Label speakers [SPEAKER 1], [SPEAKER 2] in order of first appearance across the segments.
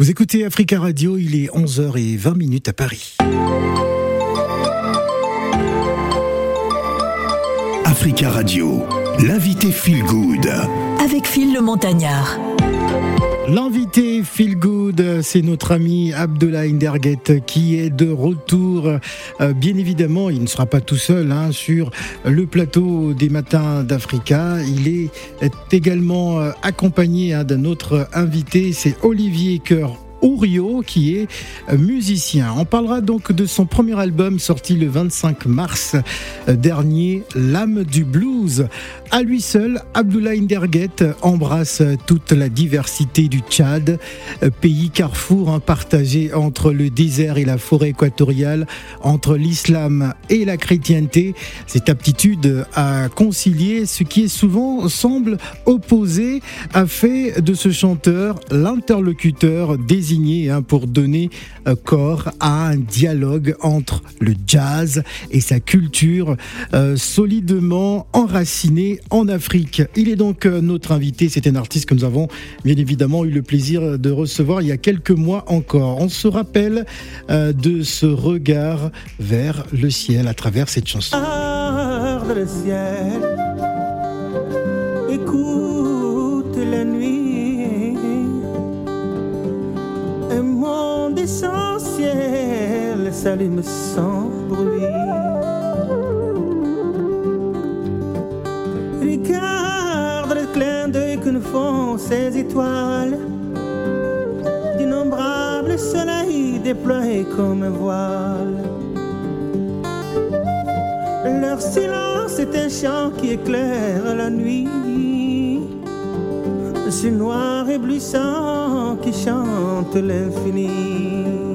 [SPEAKER 1] Vous écoutez Africa Radio, il est 11h20 à Paris.
[SPEAKER 2] Africa Radio, l'invité Feel Good.
[SPEAKER 3] Avec Phil le Montagnard.
[SPEAKER 1] L'invité Feel Good, c'est notre ami Abdullah Inderget qui est de retour. Euh, bien évidemment, il ne sera pas tout seul hein, sur le plateau des matins d'Africa. Il est également euh, accompagné hein, d'un autre invité, c'est Olivier Coeur Ourio, qui est musicien. On parlera donc de son premier album sorti le 25 mars dernier, L'âme du blues. À lui seul, Abdullah Inderget embrasse toute la diversité du Tchad, pays carrefour hein, partagé entre le désert et la forêt équatoriale, entre l'islam et la chrétienté. Cette aptitude à concilier ce qui est souvent semble opposé a fait de ce chanteur l'interlocuteur hein, pour donner euh, corps à un dialogue entre le jazz et sa culture euh, solidement enracinée en Afrique. Il est donc euh, notre invité. C'est un artiste que nous avons bien évidemment eu le plaisir de recevoir il y a quelques mois encore. On se rappelle de ce regard vers le ciel à travers cette chanson.
[SPEAKER 4] Monde essentiel s'allume sans bruit. Regarde le clin d'œil que nous font ces étoiles. D'innombrables soleils déployés comme un voile. Leur silence est un chant qui éclaire la nuit. Ce noir éblouissant qui chante l'infini.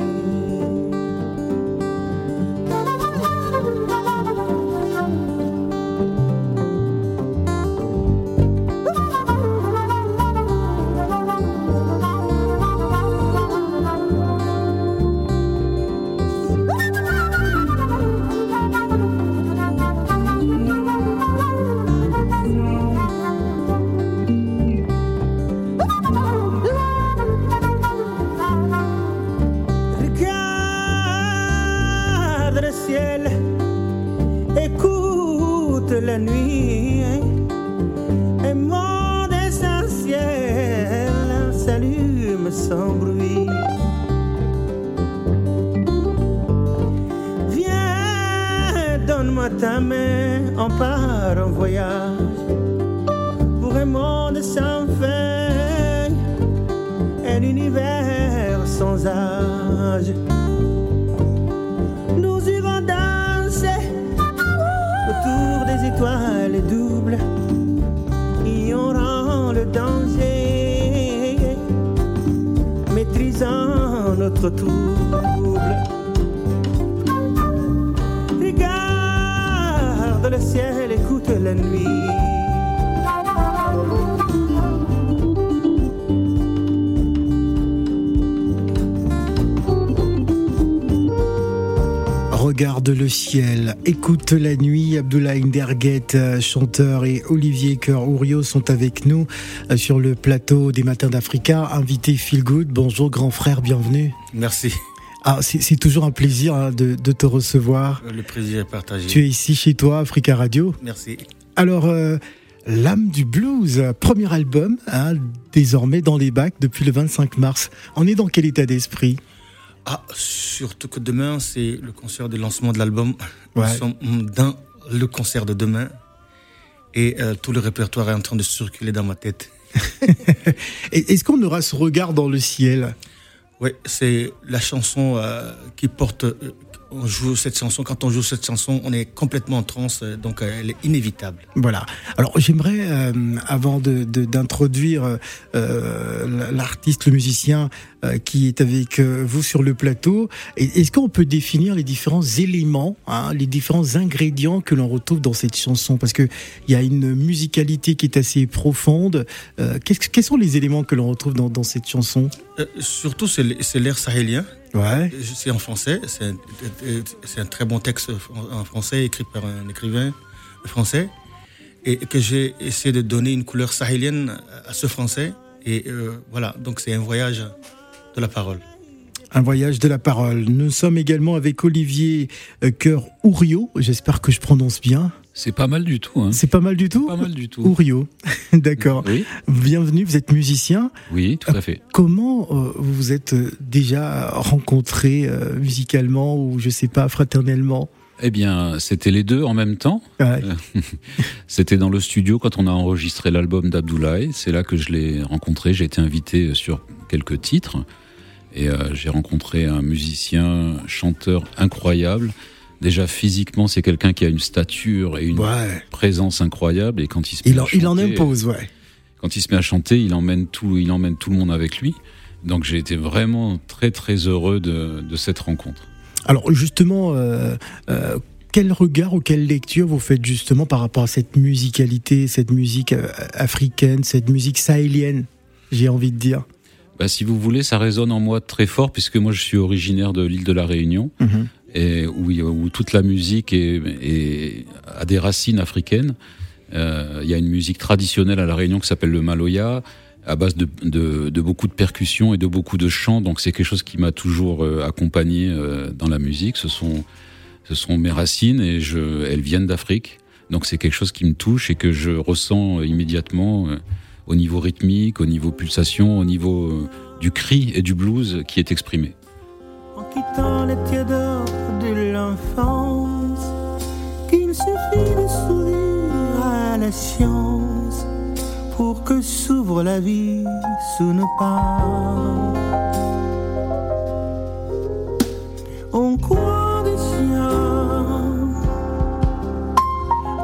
[SPEAKER 4] Ciel, écoute la nuit.
[SPEAKER 1] Abdullah Inderget, chanteur, et Olivier Coeur Ourio sont avec nous euh, sur le plateau des Matins d'Africa. Invité Feel Good. Bonjour, grand frère, bienvenue.
[SPEAKER 5] Merci.
[SPEAKER 1] Ah, c'est toujours un plaisir hein, de, te recevoir.
[SPEAKER 5] Le plaisir est partagé.
[SPEAKER 1] Tu es ici chez toi, Africa Radio.
[SPEAKER 5] Merci.
[SPEAKER 1] Alors, euh, L'âme du blues, premier album, hein, désormais dans les bacs depuis le 25 mars. On est dans quel état d'esprit?
[SPEAKER 5] Ah, surtout que demain, c'est le concert de lancement de l'album. Nous sommes dans le concert de demain. Et euh, tout le répertoire est en train de circuler dans ma tête.
[SPEAKER 1] Est-ce qu'on aura ce regard dans le ciel?
[SPEAKER 5] Oui, c'est la chanson euh, qui porte. Euh, on joue cette chanson. Quand on joue cette chanson, on est complètement en transe, euh, donc elle est inévitable.
[SPEAKER 1] Voilà. Alors j'aimerais, avant d'introduire de, l'artiste, le musicien qui est avec vous sur le plateau, est-ce qu'on peut définir les différents éléments, hein, les différents ingrédients que l'on retrouve dans cette chanson? Parce qu'il y a une musicalité qui est assez profonde. quels sont les éléments que l'on retrouve dans, dans cette chanson?
[SPEAKER 5] Euh, surtout, c'est l'air sahélien.
[SPEAKER 1] Ouais.
[SPEAKER 5] C'est en français. C'est un, un, très bon texte en français, écrit par un écrivain français. Et que j'ai essayé de donner une couleur sahélienne à ce français. Et euh, voilà, donc c'est un voyage de la parole.
[SPEAKER 1] Un voyage de la parole. Nous sommes également avec Olivier euh, Cœur Ourio. J'espère que je prononce bien.
[SPEAKER 6] C'est pas mal du tout. Hein.
[SPEAKER 1] C'est pas mal du tout
[SPEAKER 6] Pas mal du tout.
[SPEAKER 1] Ourio. D'accord.
[SPEAKER 6] Oui,
[SPEAKER 1] Bienvenue, vous êtes musicien.
[SPEAKER 6] oui, tout à fait.
[SPEAKER 1] Comment euh, vous vous êtes euh, déjà rencontrés euh, musicalement ou je sais pas, fraternellement?
[SPEAKER 6] Eh bien, c'était les deux en même temps.
[SPEAKER 1] Ouais.
[SPEAKER 6] C'était dans le studio quand on a enregistré l'album d'Abdoulaye. C'est là que je l'ai rencontré. J'ai été invité sur quelques titres. Et euh, j'ai rencontré un musicien, chanteur incroyable. Déjà physiquement, c'est quelqu'un qui a une stature et une
[SPEAKER 1] Ouais.
[SPEAKER 6] présence incroyable. Et quand il se met
[SPEAKER 1] Il en,
[SPEAKER 6] à
[SPEAKER 1] il en
[SPEAKER 6] chanter-
[SPEAKER 1] impose, ouais.
[SPEAKER 6] quand il se met à chanter, il emmène tout, il emmène tout le monde avec lui. Donc j'ai été vraiment très très heureux de, de cette rencontre.
[SPEAKER 1] Alors justement, euh, euh, quel regard ou quelle lecture vous faites justement par rapport à cette musicalité, cette musique euh, africaine, cette musique sahélienne, j'ai envie de dire?
[SPEAKER 6] Bah, si vous voulez, ça résonne en moi très fort puisque moi je suis originaire de l'île de la Réunion où, toute la musique a des racines africaines. Euh, Il y a une musique traditionnelle à la Réunion qui s'appelle le maloya à base de, beaucoup de percussions et de beaucoup de chants. Donc c'est quelque chose qui m'a toujours euh, accompagné euh, dans la musique. Ce sont, mes racines et elles viennent d'Afrique. Donc c'est quelque chose qui me touche et que je ressens immédiatement au niveau rythmique, au niveau pulsation, au niveau du cri et du blues qui est exprimé.
[SPEAKER 4] En quittant les de l'enfance, qu'il suffit de sourire à la science pour que s'ouvre la vie sous nos pas. On croit des siens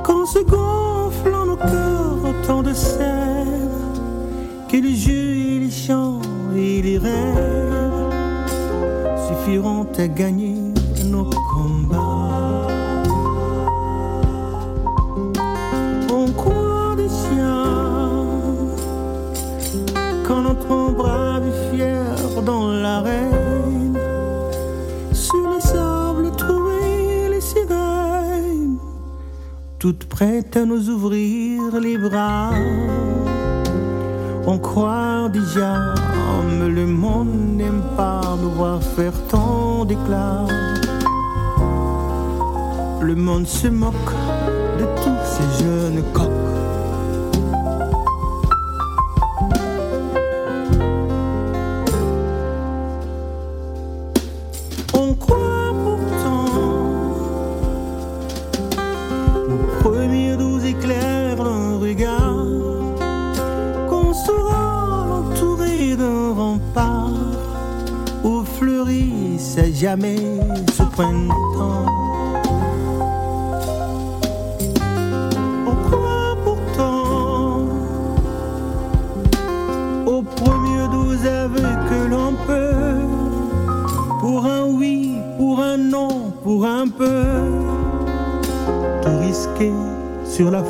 [SPEAKER 4] quand se gonfle en nos cœurs autant de sève que les jeux et les chants et les rêves suffiront à gagner brave et fier dans l'arène, sur les sables trouver les sirènes, toutes prêtes à nous ouvrir les bras. On croit déjà, mais le monde n'aime pas nous voir faire tant d'éclat. Le monde se moque de tous ces jeunes coqs. Jamais ce printemps. On croit pourtant aux premiers doux aveux que l'on peut, pour un oui, pour un non, pour un peu, tout risquer sur la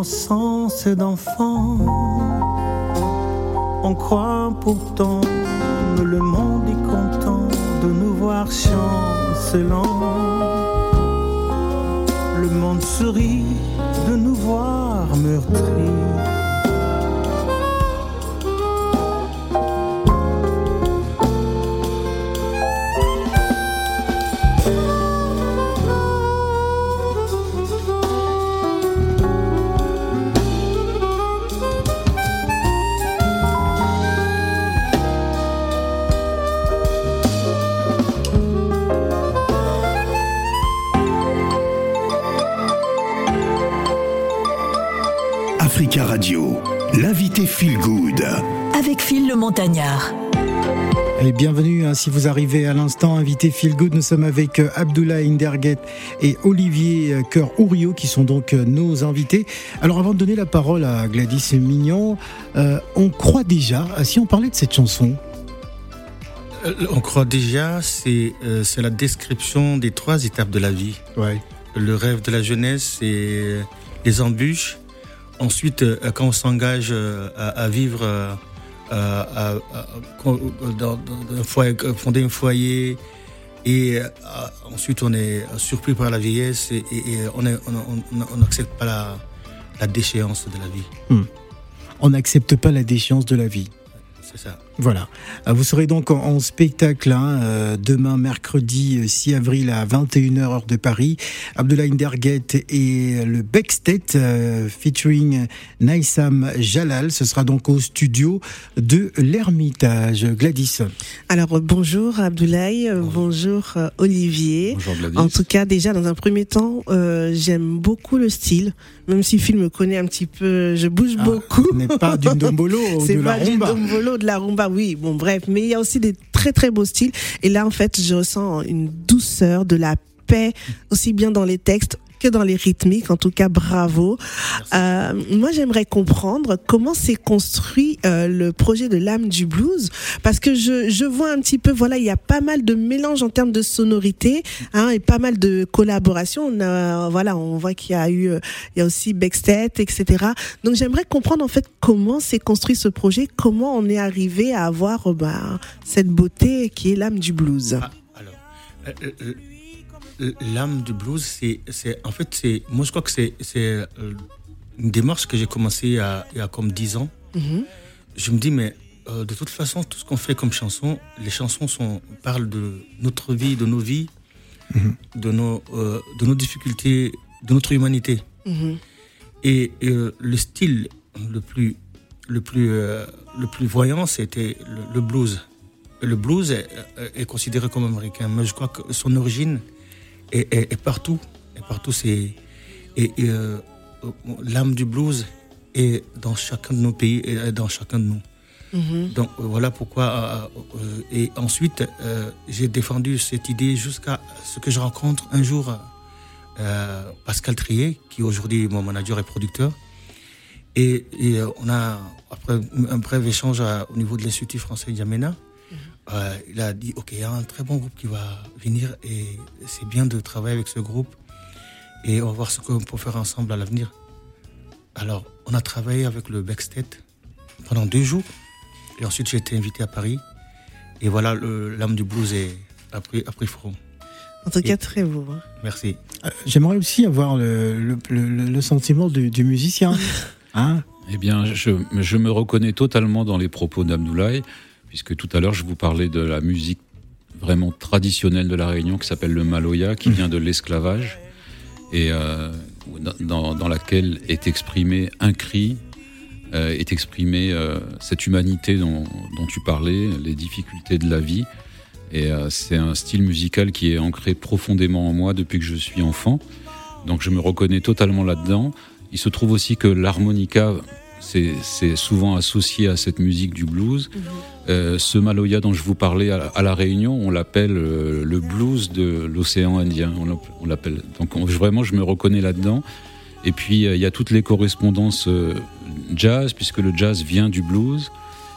[SPEAKER 4] innocence d'enfant. On croit pourtant, mais le monde est content de nous voir chancelant. Le monde sourit de nous voir meurtris.
[SPEAKER 3] Le Montagnard.
[SPEAKER 1] Et bienvenue, hein, si vous arrivez à l'instant, invité Feel Good, nous sommes avec euh, Abdullah Inderguet et Olivier euh, Cœur Ourio qui sont donc euh, nos invités. Alors avant de donner la parole à Gladys Mignon, euh, on croit déjà, si on parlait de cette chanson,
[SPEAKER 5] Euh, On croit déjà, c'est euh, c'est la description des trois étapes de la vie.
[SPEAKER 1] ouais.
[SPEAKER 5] Le rêve de la jeunesse, c'est les embûches. ensuite, quand on s'engage à, vivre, à, dans, fonder un foyer, et ensuite on est surpris par la vieillesse et, on n'accepte pas la, déchéance de la vie.
[SPEAKER 1] Hmm. On n'accepte pas la déchéance de la vie.
[SPEAKER 5] C'est ça.
[SPEAKER 1] Voilà. Euh, vous serez donc en, spectacle hein, euh, demain, mercredi 6 euh, avril à 21h heure de Paris. Abdoulaye Derguet et le Beckstedt featuring Naïsam Jalal. Ce sera donc au studio de l'Ermitage. Gladys.
[SPEAKER 7] Alors bonjour Abdoulaye, bonjour, Olivier.
[SPEAKER 6] Bonjour Gladys.
[SPEAKER 7] En tout cas, déjà dans un premier temps, j'aime beaucoup le style. Même si Phil me connaît un petit peu, je bouge ah, beaucoup.
[SPEAKER 1] Ce n'est pas du dombolo ou de la rumba. C'est
[SPEAKER 7] pas du dombolo, de la rumba oui, bon, bref. Mais il y a aussi des très, très beaux styles. Et là, en fait, je ressens une douceur, de la paix, aussi bien dans les textes que dans les rythmiques. En tout cas, bravo. Euh, moi, j'aimerais comprendre comment s'est construit euh, le projet de l'âme du blues, parce que je, je vois un petit peu, voilà, il y a pas mal de mélange en termes de sonorité, hein, et pas mal de collaborations. On a, voilà, on voit qu'il y a eu, euh, il y a aussi Beckstead, etc. Donc, j'aimerais comprendre en fait comment s'est construit ce projet, comment on est arrivé à avoir bah, cette beauté qui est l'âme du blues? Ah, alors,
[SPEAKER 5] l'âme du blues, c'est, c'est, en fait, c'est, moi je crois que c'est, c'est euh, une démarche que j'ai commencé il y a, il y a comme 10 ans. Mhm. Je me dis, mais euh, de toute façon, tout ce qu'on fait comme chanson, les chansons sont, parlent de notre vie, de nos vies, mhm. de, nos, euh, de nos difficultés, de notre humanité. Mhm. Et le style le plus, le plus, le plus voyant, c'était le, blues. Le blues est, est, considéré comme américain, mais je crois que son origine, et, partout. Et partout, c'est. Et, euh, l'âme du blues est dans chacun de nos pays et dans chacun de nous. Mm-hmm. Donc voilà pourquoi. Euh, euh, et ensuite, j'ai défendu cette idée jusqu'à ce que je rencontre un jour Pascal Trier, qui aujourd'hui mon manager et producteur. Et, on a, après un bref échange au niveau de l'Institut français Yamena, euh, il a dit, OK, il y a un très bon groupe qui va venir et c'est bien de travailler avec ce groupe et on va voir ce qu'on peut faire ensemble à l'avenir. Alors, on a travaillé avec le Backstage pendant deux jours et ensuite j'ai été invité à Paris et voilà, l'âme du blues est, a, pris, a front.
[SPEAKER 7] En tout cas, très beau. Hein.
[SPEAKER 5] Merci.
[SPEAKER 1] Euh, j'aimerais aussi avoir le, le, sentiment du, musicien.
[SPEAKER 6] hein eh bien, je, je, me reconnais totalement dans les propos d'Abdoulaye puisque tout à l'heure je vous parlais de la musique vraiment traditionnelle de la Réunion qui s'appelle le maloya, qui vient de l'esclavage et euh, dans, laquelle est exprimé un cri, euh, est exprimée euh, cette humanité dont, tu parlais, les difficultés de la vie. Et c'est un style musical qui est ancré profondément en moi depuis que je suis enfant. Donc je me reconnais totalement là-dedans. Il se trouve aussi que l'harmonica c'est souvent associé à cette musique du blues. Mhm. Euh, ce Maloya dont je vous parlais à, La Réunion, on l'appelle euh, le blues de l'océan Indien. On l'appelle. Donc vraiment, je me reconnais là-dedans. Et puis euh, il y a toutes les correspondances jazz, puisque le jazz vient du blues.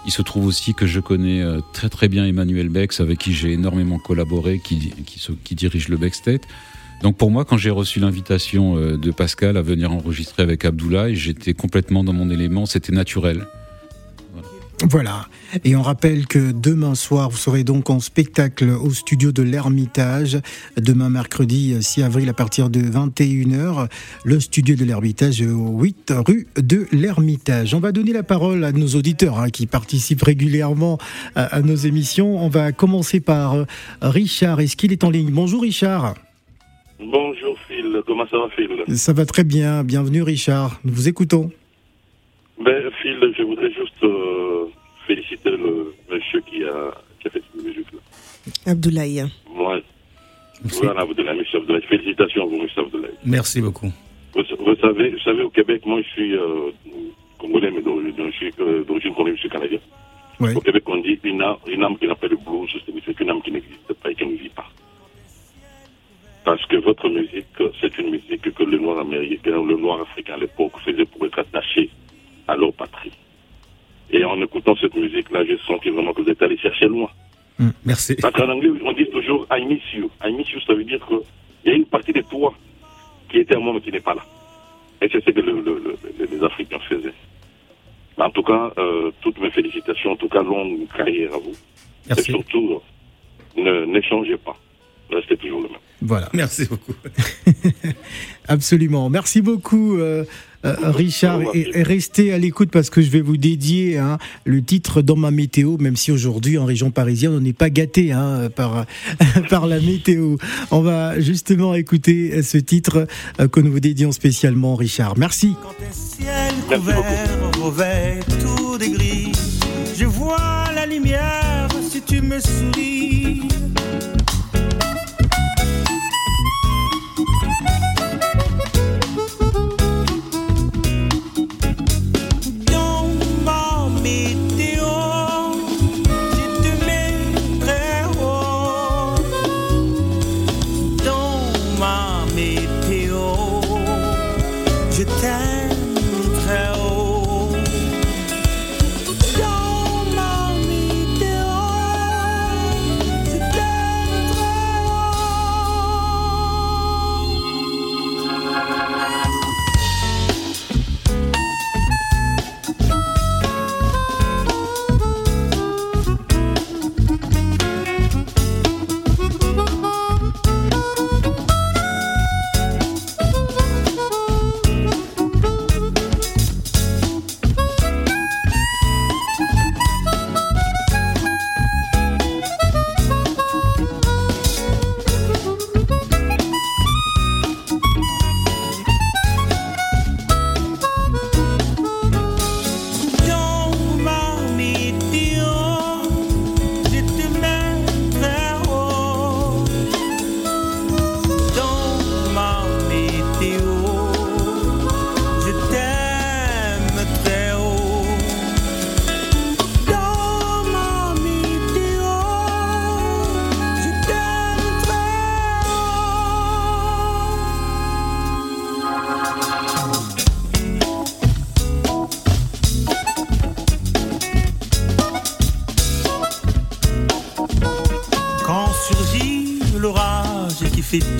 [SPEAKER 6] Il se trouve aussi que je connais très très bien Emmanuel Bex, avec qui j'ai énormément collaboré, qui, qui, qui dirige le Beckstead. Donc pour moi, quand j'ai reçu l'invitation euh, de Pascal à venir enregistrer avec Abdoulaye, j'étais complètement dans mon élément, c'était naturel.
[SPEAKER 1] Voilà. Et on rappelle que demain soir, vous serez donc en spectacle au studio de l'Ermitage. Demain, mercredi 6 avril, à partir de 21h, le studio de l'Ermitage au 8 rue de l'Ermitage. On va donner la parole à nos auditeurs hein, qui participent régulièrement à, nos émissions. On va commencer par euh, Richard. Est-ce qu'il est en ligne? Bonjour Richard.
[SPEAKER 8] Bonjour Phil, comment ça va Phil
[SPEAKER 1] Ça va très bien, bienvenue Richard, nous vous écoutons.
[SPEAKER 8] Ben, Phil, je voudrais juste euh, féliciter le monsieur qui a, qui a fait cette musique-là.
[SPEAKER 7] Abdoulaye.
[SPEAKER 8] Moi, voilà, Abdoulaye, monsieur Abdoulaye. Félicitations, vous, monsieur Abdoulaye.
[SPEAKER 5] Merci beaucoup.
[SPEAKER 8] Vous, savez, vous savez, au Québec, moi je suis euh, congolais, mais euh, d'origine congolaise, je suis canadien. Au Québec, on dit une âme, une âme qui n'a pas de blues, c'est une âme qui n'existe pas et qui ne vit pas. Parce que votre musique, c'est une musique que le noir américain, le noir africain à l'époque faisait pour être attaché à leur patrie. Et en écoutant cette musique-là, j'ai senti vraiment que vous êtes allé chercher loin.
[SPEAKER 1] Mm, merci.
[SPEAKER 8] Parce qu'en anglais, on dit toujours I miss you. I miss you, ça veut dire qu'il y a une partie de toi qui était à moi mais qui n'est pas là. Et c'est ce que les Africains faisaient. En tout cas, euh, toutes mes félicitations. En tout cas, longue carrière à vous. Et surtout, ne changez pas. Restez toujours le même.
[SPEAKER 1] Voilà.
[SPEAKER 5] Merci beaucoup.
[SPEAKER 1] Absolument. Merci beaucoup. Euh, euh, Richard, et, restez à l'écoute parce que je vais vous dédier hein, le titre dans ma météo, même si aujourd'hui en région parisienne on n'est pas gâté hein, par par la météo. On va justement écouter ce titre euh, que nous vous dédions spécialement, Richard. Merci.
[SPEAKER 4] Quand un ciel couvert tout de gris, je vois la lumière si tu me souris.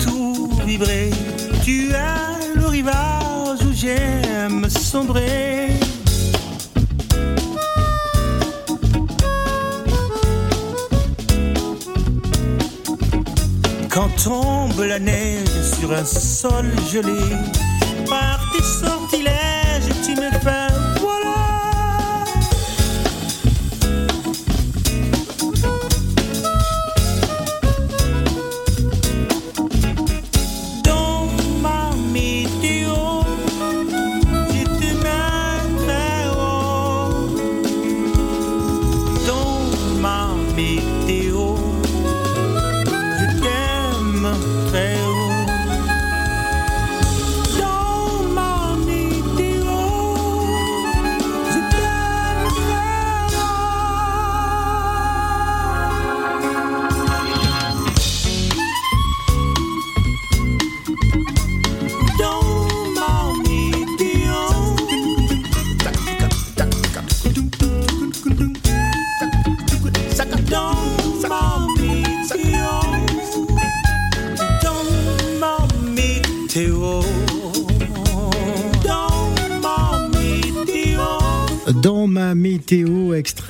[SPEAKER 4] Tout vibrer. Tu es le rivage où j'aime sombrer. Quand tombe la neige sur un sol gelé, par tes sortilèges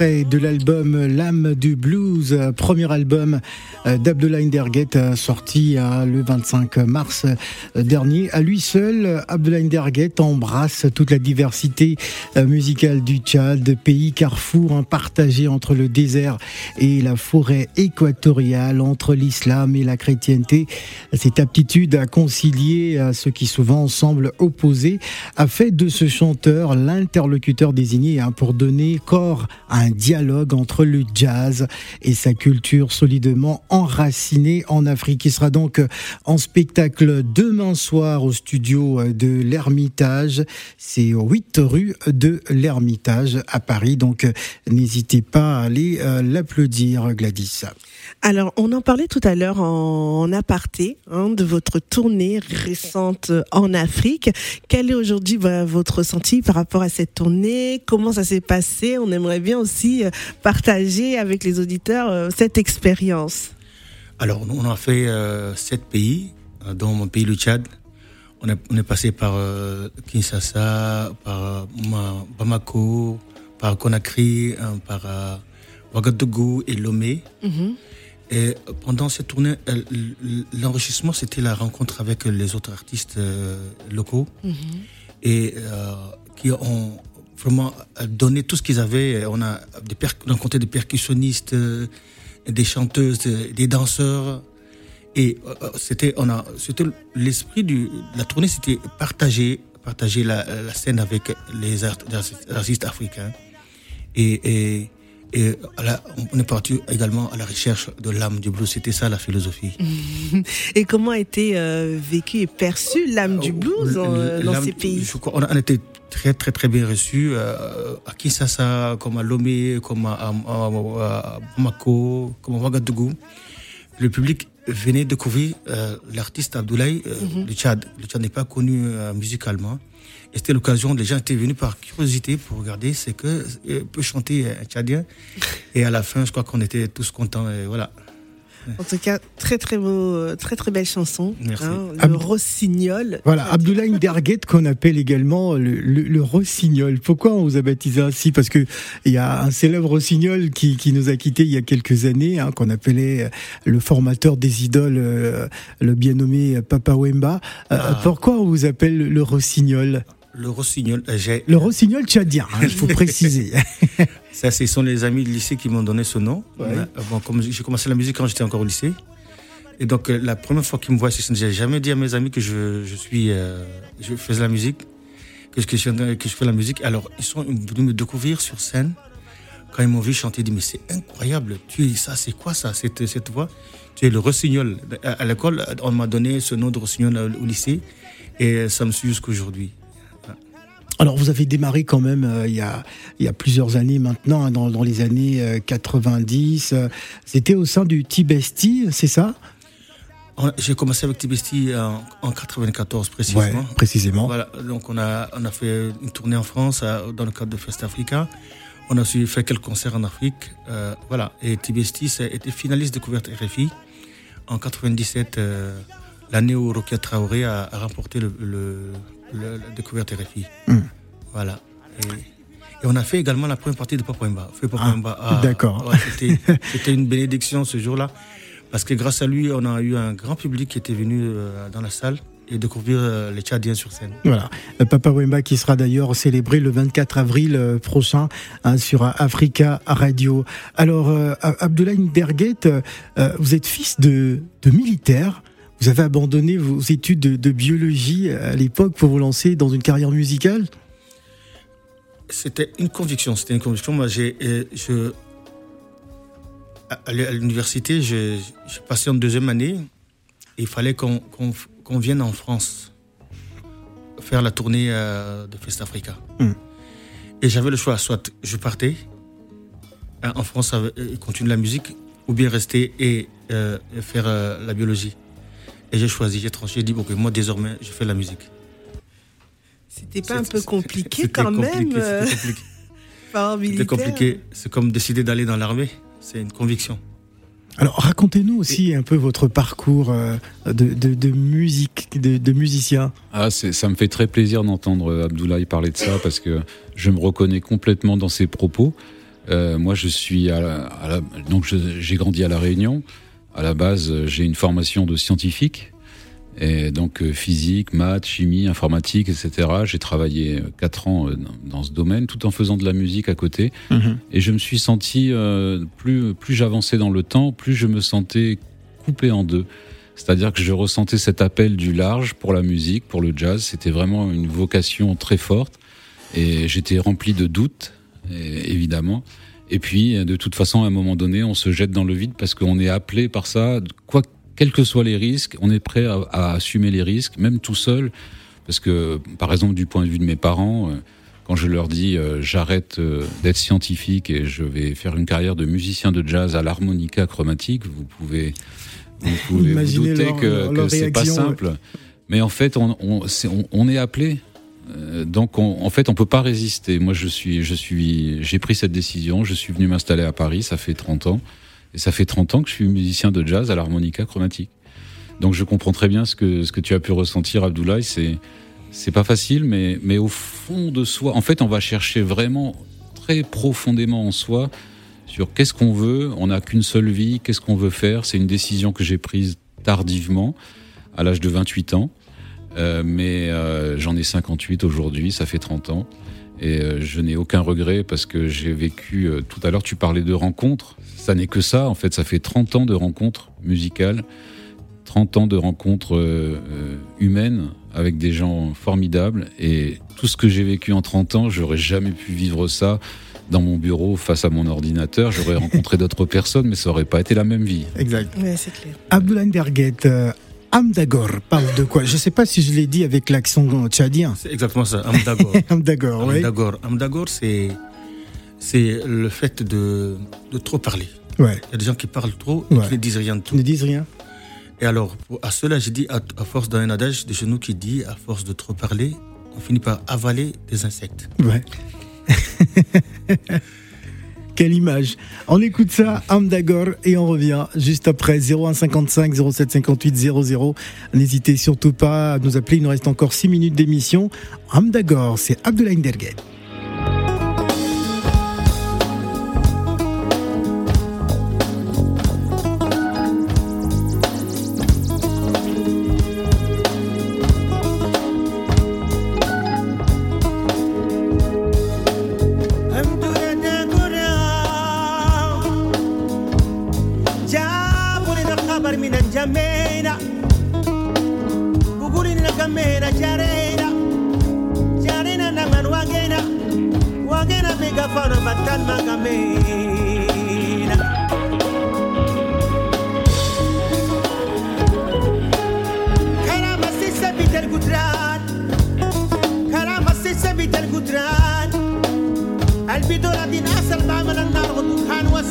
[SPEAKER 1] de l'album L'âme du blues, premier album euh, d'Abdullah Inderget euh, sorti euh, le 25 mars dernier. À lui seul, Abdullah Inderget embrasse toute la diversité musicale du Tchad, pays carrefour hein, partagé entre le désert et la forêt équatoriale, entre l'islam et la chrétienté. Cette aptitude à concilier ce qui souvent semble opposé a fait de ce chanteur l'interlocuteur désigné hein, pour donner corps à un dialogue entre le jazz et sa culture solidement enraciné en Afrique. Il sera donc en spectacle demain soir au studio de l'Ermitage. C'est 8 rue de l'Ermitage à Paris. Donc n'hésitez pas à aller euh, l'applaudir, Gladys.
[SPEAKER 7] Alors, on en parlait tout à l'heure en, aparté hein, de votre tournée récente en Afrique. Quel est aujourd'hui votre ressenti par rapport à cette tournée? Comment ça s'est passé? On aimerait bien aussi euh, partager avec les auditeurs euh, cette expérience.
[SPEAKER 5] Alors, on a fait euh, sept pays, euh, dont mon pays, le Tchad. on est, on est passé par Kinshasa, par Bamako, par Conakry, par Ouagadougou et Lomé. Mhm. Et pendant cette tournée, l'enrichissement, c'était la rencontre avec les autres artistes locaux mhm. et qui ont vraiment donné tout ce qu'ils avaient. On a rencontré des percussionnistes, des chanteuses, des danseurs. Et euh, c'était, on a, c'était l'esprit de la tournée, c'était partager, partager la, la, scène avec les artistes africains. Et, et, et on est parti également à la recherche de l'âme du blues. C'était ça la philosophie.
[SPEAKER 7] et comment a été euh, vécu et perçu l'âme du blues euh, dans ces pays?
[SPEAKER 5] on, a, été très très très bien reçu euh, à Kinshasa, comme à Lomé, comme à, à, Bamako, comme à Ouagadougou. Le public venait découvrir l'artiste Abdoulaye mm du Tchad. Le Tchad n'est pas connu musicalement. Et c'était l'occasion, les gens étaient venus par curiosité pour regarder ce que peut chanter un Tchadien. Et à la fin, je crois qu'on était tous contents. Et voilà.
[SPEAKER 7] En tout cas, très très beau, très très belle chanson. Merci. Hein, le rossignol.
[SPEAKER 1] Voilà, Abdoulaye Derguet qu'on appelle également le, rossignol. Pourquoi on vous a baptisé ainsi? Parce que il y a un célèbre rossignol qui, qui nous a quittés il y a quelques années, hein, qu'on appelait le formateur des idoles, euh, le bien nommé Papa Wemba. Euh, ah. Pourquoi on vous appelle le rossignol?
[SPEAKER 5] Le rossignol.
[SPEAKER 1] Euh, le rossignol tchadien, hein, il faut préciser.
[SPEAKER 5] Ça, ce sont les amis du lycée qui m'ont donné ce nom. Euh, bon, comme j'ai commencé la musique quand j'étais encore au lycée. Et donc, euh, la première fois qu'ils me voient sur scène, j'ai jamais dit à mes amis que je, je suis, je faisais la musique, que, que, je, que je fais la musique. Alors, ils sont venus me découvrir sur scène. Quand ils m'ont vu chanter, ils disent, mais c'est incroyable. Tu es ça, c'est quoi ça, cette, cette voix? Tu es le rossignol. À, l'école, on m'a donné ce nom de rossignol au lycée. Et ça me suit jusqu'aujourd'hui.
[SPEAKER 1] Alors vous avez démarré quand même euh, il, y a, il y a plusieurs années maintenant, hein, dans, dans, les années 90. Euh, euh, c'était au sein du Tibesti, c'est ça?
[SPEAKER 5] J'ai commencé avec Tibesti en, en 94 précisément. Ouais,
[SPEAKER 1] précisément.
[SPEAKER 5] Voilà, donc on a, on a fait une tournée en France dans le cadre de Fest Africa. On a fait quelques concerts en Afrique. voilà, et Tibesti a été finaliste de couverture RFI en 97, l'année où Rokia Traoré a, remporté le, le la découverte RFI. Hmm. Voilà. Et, on a fait également la première partie de Papa
[SPEAKER 1] ah, D'accord.
[SPEAKER 5] C'était une bénédiction ce jour-là. Parce que grâce à lui, on a eu un grand public qui était venu euh, dans la salle et découvrir euh, les Tchadiens sur scène.
[SPEAKER 1] Voilà. Papa Wemba qui sera d'ailleurs célébré le 24 avril euh, prochain hein, sur Africa Radio. Alors, Abdoulaye Derguet, vous êtes fils de, de militaire. Vous avez abandonné vos études de, biologie à l'époque pour vous lancer dans une carrière musicale?
[SPEAKER 5] C'était une conviction. C'était une conviction. Moi, j'ai, euh, je, à l'université, j'ai passé en deuxième année. Et il fallait qu'on vienne en France faire la tournée euh, de Fest Africa. Hmm. Et j'avais le choix, soit je partais hein, en France et continuer la musique, ou bien rester et euh, faire la biologie. Et j'ai choisi, j'ai tranché, j'ai dit, ok, moi désormais, je fais la musique.
[SPEAKER 7] C'était pas un peu compliqué quand même C'était euh,
[SPEAKER 5] compliqué. Compliqué. C'est comme décider d'aller dans l'armée. C'est une conviction.
[SPEAKER 1] Alors racontez-nous aussi un peu votre parcours euh, de, musique, de, musicien.
[SPEAKER 6] Ah, ça me fait très plaisir d'entendre Abdoulaye parler de ça parce que je me reconnais complètement dans ses propos. Euh, moi, je suis à donc j'ai grandi à la Réunion. À la base, j'ai une formation de scientifique, et donc euh, physique, maths, chimie, informatique, etc. J'ai travaillé euh, quatre ans euh, dans ce domaine, tout en faisant de la musique à côté. Mhm. Et je me suis senti, plus, plus j'avançais dans le temps, plus je me sentais coupé en deux. C'est-à-dire que je ressentais cet appel du large pour la musique, pour le jazz. C'était vraiment une vocation très forte. Et j'étais rempli de doutes, évidemment. Et puis, de toute façon, à un moment donné, on se jette dans le vide parce qu'on est appelé par ça. Quoi, quels que soient les risques, on est prêt à, assumer les risques, même tout seul. Parce que, par exemple, du point de vue de mes parents, euh, quand je leur dis euh, j'arrête euh, d'être scientifique et je vais faire une carrière de musicien de jazz à l'harmonica chromatique, vous pouvez vous, pouvez vous douter que, que c'est pas simple. Mais en fait, on, on, on est appelé euh, donc en fait on peut pas résister. Moi je suis je suis j'ai pris cette décision, je suis venu m'installer à Paris, ça fait 30 ans et ça fait 30 ans que je suis musicien de jazz à l'harmonica chromatique. Donc je comprends très bien ce que, ce que tu as pu ressentir, Abdoulaye. C'est, c'est pas facile, mais, mais au fond de soi, en fait, on va chercher vraiment très profondément en soi sur qu'est-ce qu'on veut. On n'a qu'une seule vie, qu'est-ce qu'on veut faire? C'est une décision que j'ai prise tardivement, à l'âge de 28 ans. Euh, mais euh, j'en ai 58 aujourd'hui, ça fait 30 ans. Et euh, je n'ai aucun regret parce que j'ai vécu, euh, tout à l'heure tu parlais de rencontres, ça n'est que ça, en fait, ça fait 30 ans de rencontres musicales, 30 ans de rencontres euh, humaines avec des gens formidables. Et tout ce que j'ai vécu en 30 ans, j'aurais jamais pu vivre ça dans mon bureau face à mon ordinateur. J'aurais rencontré d'autres personnes, mais ça aurait pas été la même vie.
[SPEAKER 1] Exact.
[SPEAKER 7] Ouais, c'est clair.
[SPEAKER 1] Abdoulaye Derguet, Amdagor parle de quoi? Je ne sais pas si je l'ai dit avec l'accent tchadien.
[SPEAKER 5] C'est exactement ça, Amdagor.
[SPEAKER 1] Amdagor, oui.
[SPEAKER 5] Amdagor, Amdagor c'est, c'est le fait de, de trop parler.
[SPEAKER 1] Ouais.
[SPEAKER 5] Il y a des gens qui parlent trop et
[SPEAKER 1] Ouais.
[SPEAKER 5] qui ne disent rien de tout.
[SPEAKER 1] Qui ne disent rien.
[SPEAKER 5] Et alors, à cela, j'ai dit, à, à force d'un adage de chez nous qui dit, à force de trop parler, on finit par avaler des insectes.
[SPEAKER 1] Ouais. Quelle image. On écoute ça, Amdagor, et on revient juste après 0155 0758 00. N'hésitez surtout pas à nous appeler, il nous reste encore 6 minutes d'émission. Amdagor, c'est Abdoulaye Derguet.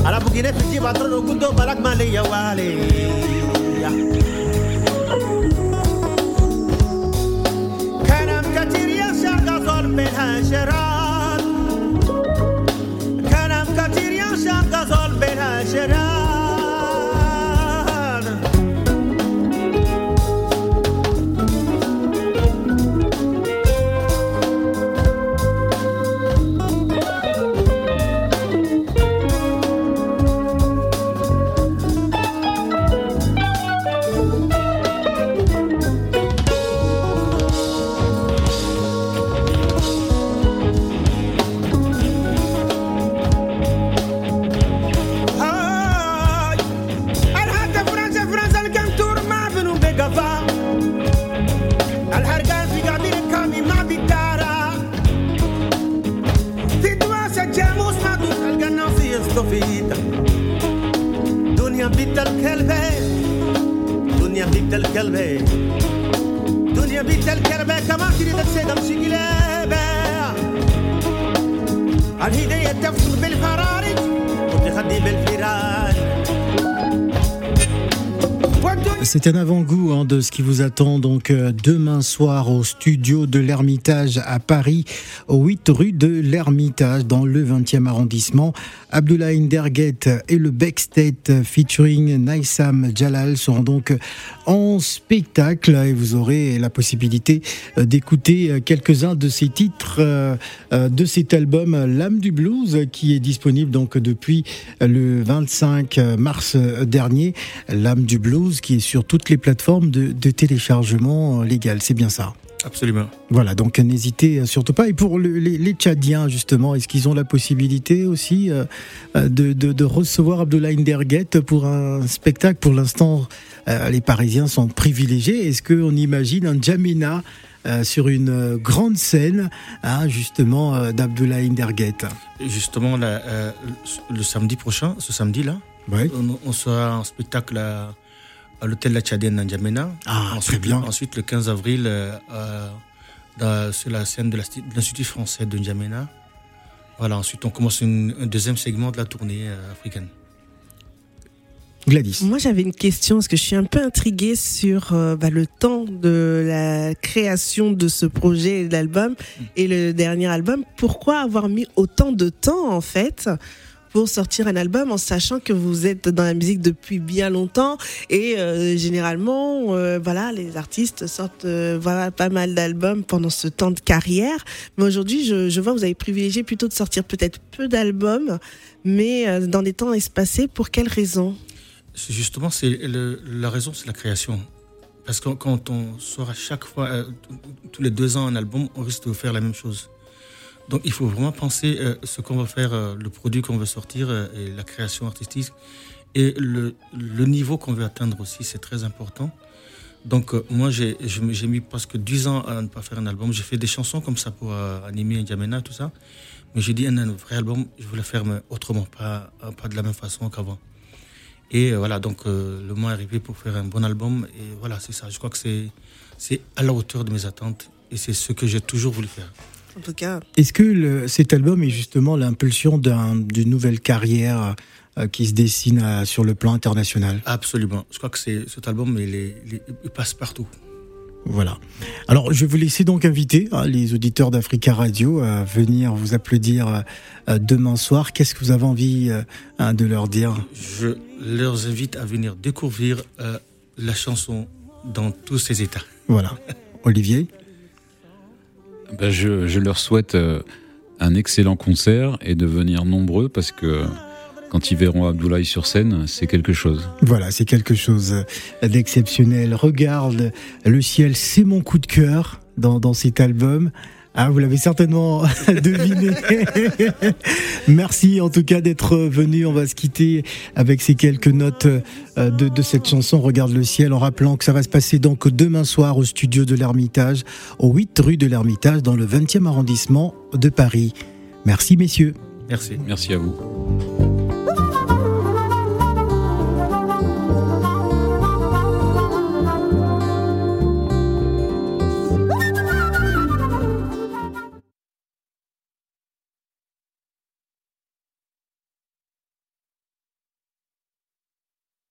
[SPEAKER 4] وقلتو على بقينا في جيب عطران وقلتو بلاك ما لي يا والي كلام كتير يا شاقة ظلم الهجرات كلام كتير يا شاقة ظلم الهجرات القناص يستفيد دنيا بيت الكلبة دنيا بيت الكلبة دنيا بيت الكلبة كما تريد السيدة مشيقلة الهدية تفتح بالفرارج وتخدي بالفراش
[SPEAKER 1] C'est un avant-goût hein, de ce qui vous attend donc euh, demain soir au studio de l'Ermitage à Paris, au 8 rue de l'Ermitage dans le 20e arrondissement. Abdoulaye Derguet et le Backstage featuring Naïsam Jalal seront donc en spectacle et vous aurez la possibilité euh, d'écouter euh, quelques-uns de ces titres euh, de cet album L'âme du blues qui est disponible donc depuis le 25 mars dernier. L'âme du blues qui est sur toutes les plateformes de téléchargement légal. C'est bien ça.
[SPEAKER 5] Absolument.
[SPEAKER 1] Voilà, donc n'hésitez surtout pas. Et pour le- les, les Tchadiens, justement, est-ce qu'ils ont la possibilité aussi euh, euh, de, de- de recevoir Abdoulaye Derguet pour un spectacle? Pour l'instant, euh, les Parisiens sont privilégiés. Est-ce qu'on imagine un Jamina euh, sur une grande scène, hein, justement, d'Abdoulaye Derguet
[SPEAKER 5] Et Justement, le samedi prochain, ce samedi-là,
[SPEAKER 1] Ouais.
[SPEAKER 5] on, on sera en spectacle à- à l'hôtel La Tchadienne à N'Djamena.
[SPEAKER 1] Ah,
[SPEAKER 5] ensuite,
[SPEAKER 1] très bien.
[SPEAKER 5] Ensuite, le 15 avril, euh, dans, sur la scène de l'Institut français de N'Djamena. Voilà, ensuite, on commence une, un deuxième segment de la tournée euh, africaine.
[SPEAKER 1] Gladys.
[SPEAKER 7] Moi, j'avais une question parce que je suis un peu intriguée sur euh, bah, le temps de la création de ce projet d'album et le dernier album. Pourquoi avoir mis autant de temps, en fait, pour sortir un album en sachant que vous êtes dans la musique depuis bien longtemps et euh, généralement, euh, voilà, les artistes sortent euh, voilà pas mal d'albums pendant ce temps de carrière. Mais aujourd'hui, je, je vois que vous avez privilégié plutôt de sortir peut-être peu d'albums, mais dans des temps espacés. Pour quelles raisons?
[SPEAKER 5] Justement, c'est la raison, c'est la création. Parce que quand on sort à chaque fois, tous les deux ans un album, on risque de faire la même chose. Donc il faut vraiment penser euh, ce qu'on va faire, euh, le produit qu'on veut sortir euh, et la création artistique et le, le niveau qu'on veut atteindre aussi, c'est très important. Donc moi j'ai mis presque 10 ans à ne pas faire un album. J'ai fait des chansons comme ça pour animer N'Djamena tout ça. Mais j'ai dit un, vrai album, je voulais faire mais autrement, pas, pas de la même façon qu'avant. Et voilà, donc le moment est arrivé pour faire un bon album. Et voilà, c'est ça. Je crois que c'est à la hauteur de mes attentes. Et c'est ce que j'ai toujours voulu faire.
[SPEAKER 7] En tout cas,
[SPEAKER 1] Est-ce que le- cet album est justement l'impulsion d'un- d'une nouvelle carrière euh, qui se dessine à- sur le plan international?
[SPEAKER 5] Absolument. Je crois que c'est cet album, il, est- il est- il passe partout.
[SPEAKER 1] Voilà. Alors, je vais vous laisser donc inviter hein, les auditeurs d'Africa Radio à venir vous applaudir euh, euh, demain soir. Qu'est-ce que vous avez envie euh, hein, de leur dire?
[SPEAKER 5] Je leur invite à venir découvrir euh, la chanson dans tous ses états.
[SPEAKER 1] Voilà. Olivier?
[SPEAKER 6] Ben, je, je leur souhaite euh, un excellent concert et de venir nombreux parce que quand ils verront Abdoulaye sur scène, c'est quelque chose.
[SPEAKER 1] Voilà, c'est quelque chose d'exceptionnel. Regarde le ciel, c'est mon coup de cœur dans, dans cet album. Ah, vous l'avez certainement deviné. Merci en tout cas d'être venu. On va se quitter avec ces quelques notes euh, de, de cette chanson Regarde le ciel en rappelant que ça va se passer donc demain soir au studio de l'Ermitage, au 8 rue de l'Ermitage dans le 20e arrondissement de Paris. Merci messieurs.
[SPEAKER 5] Merci.
[SPEAKER 6] Merci à vous.